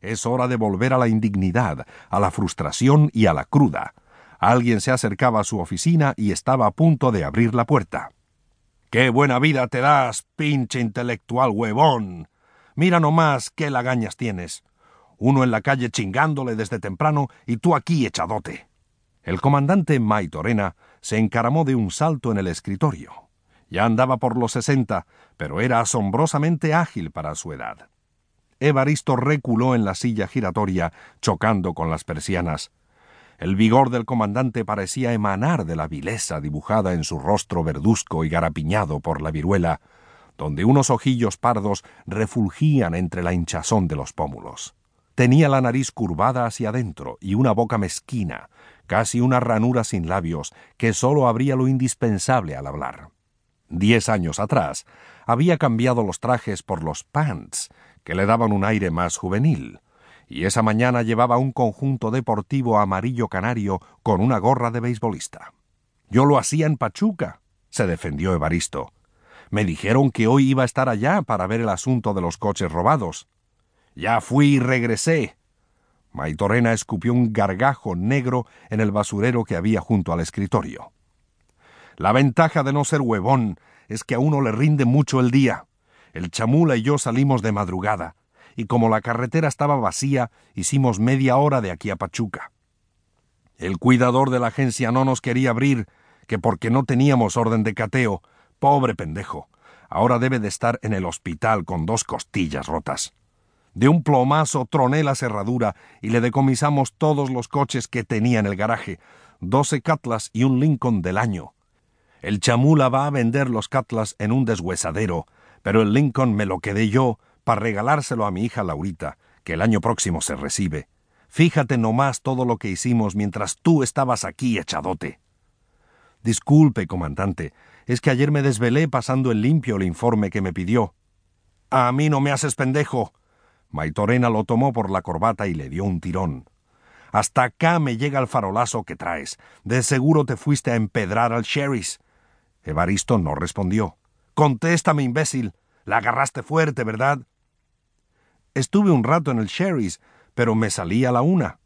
Es hora de volver a la indignidad, a la frustración y a la cruda. Alguien se acercaba a su oficina y estaba a punto de abrir la puerta. ¡Qué buena vida te das, pinche intelectual huevón! Mira nomás qué lagañas tienes. Uno en la calle chingándole desde temprano y tú aquí echadote. El comandante Maitorena se encaramó de un salto en el escritorio. Ya andaba por los sesenta, pero era asombrosamente ágil para su edad. Evaristo reculó en la silla giratoria, chocando con las persianas. El vigor del comandante parecía emanar de la vileza dibujada en su rostro verduzco y garapiñado por la viruela, donde unos ojillos pardos refulgían entre la hinchazón de los pómulos. Tenía la nariz curvada hacia adentro y una boca mezquina, casi una ranura sin labios, que sólo abría lo indispensable al hablar. Diez años atrás había cambiado los trajes por los pants, que le daban un aire más juvenil, y esa mañana llevaba un conjunto deportivo amarillo canario con una gorra de beisbolista. Yo lo hacía en Pachuca, se defendió Evaristo. Me dijeron que hoy iba a estar allá para ver el asunto de los coches robados. Ya fui y regresé. Maitorena escupió un gargajo negro en el basurero que había junto al escritorio. La ventaja de no ser huevón es que a uno le rinde mucho el día. El chamula y yo salimos de madrugada y como la carretera estaba vacía, hicimos media hora de aquí a Pachuca. El cuidador de la agencia no nos quería abrir, que porque no teníamos orden de cateo. Pobre pendejo. Ahora debe de estar en el hospital con dos costillas rotas. De un plomazo troné la cerradura y le decomisamos todos los coches que tenía en el garaje, doce Catlas y un Lincoln del año. El chamula va a vender los Catlas en un deshuesadero, pero el Lincoln me lo quedé yo para regalárselo a mi hija Laurita, que el año próximo se recibe. Fíjate nomás todo lo que hicimos mientras tú estabas aquí echadote. Disculpe, comandante, es que ayer me desvelé pasando en limpio el informe que me pidió. A mí no me haces pendejo. Maitorena lo tomó por la corbata y le dio un tirón. Hasta acá me llega el farolazo que traes. De seguro te fuiste a empedrar al sheriff. Evaristo no respondió. Contéstame, imbécil. La agarraste fuerte, ¿verdad? Estuve un rato en el Sherry's, pero me salí a la una.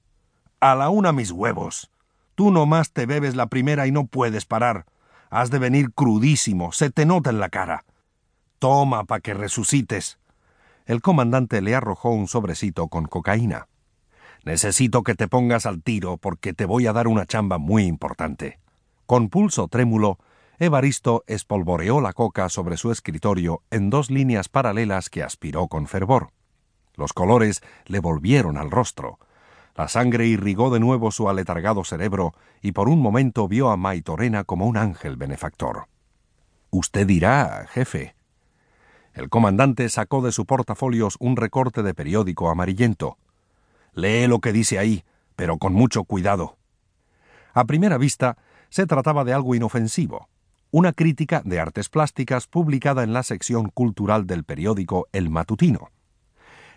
A la una mis huevos. Tú nomás te bebes la primera y no puedes parar. Has de venir crudísimo, se te nota en la cara. Toma pa' que resucites. El comandante le arrojó un sobrecito con cocaína. Necesito que te pongas al tiro porque te voy a dar una chamba muy importante. Con pulso trémulo, Evaristo espolvoreó la coca sobre su escritorio en dos líneas paralelas que aspiró con fervor. Los colores le volvieron al rostro. La sangre irrigó de nuevo su aletargado cerebro y por un momento vio a Maitorena como un ángel benefactor. Usted dirá, jefe. El comandante sacó de su portafolios un recorte de periódico amarillento. Lee lo que dice ahí, pero con mucho cuidado. A primera vista, se trataba de algo inofensivo, una crítica de artes plásticas publicada en la sección cultural del periódico El Matutino.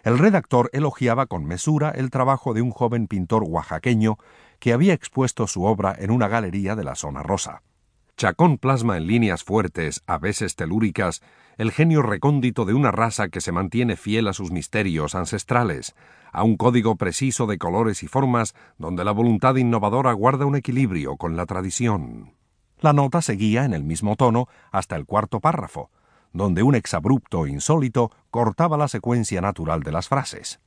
El redactor elogiaba con mesura el trabajo de un joven pintor oaxaqueño que había expuesto su obra en una galería de la zona rosa. Chacón plasma en líneas fuertes, a veces telúricas, el genio recóndito de una raza que se mantiene fiel a sus misterios ancestrales, a un código preciso de colores y formas donde la voluntad innovadora guarda un equilibrio con la tradición. La nota seguía en el mismo tono hasta el cuarto párrafo, donde un exabrupto insólito cortaba la secuencia natural de las frases.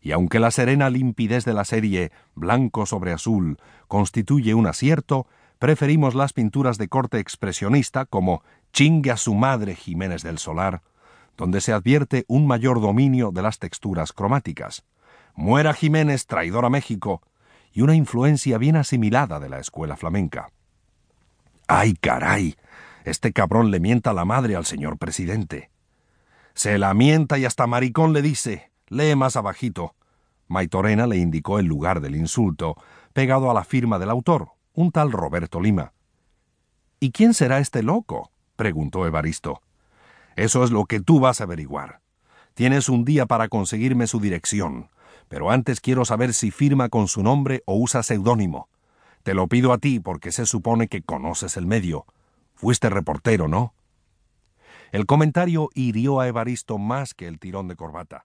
Y aunque la serena limpidez de la serie blanco sobre azul constituye un acierto, preferimos las pinturas de corte expresionista como Chingue a su madre Jiménez del Solar, donde se advierte un mayor dominio de las texturas cromáticas. Muera Jiménez, traidor a México, y una influencia bien asimilada de la escuela flamenca. ¡Ay, caray! Este cabrón le mienta la madre al señor presidente. Se la mienta y hasta maricón le dice. Lee más abajito. Maitorena le indicó el lugar del insulto, pegado a la firma del autor, un tal Roberto Lima. ¿Y quién será este loco? preguntó Evaristo. Eso es lo que tú vas a averiguar. Tienes un día para conseguirme su dirección, pero antes quiero saber si firma con su nombre o usa seudónimo. Te lo pido a ti porque se supone que conoces el medio. Fuiste reportero, ¿no? El comentario hirió a Evaristo más que el tirón de corbata.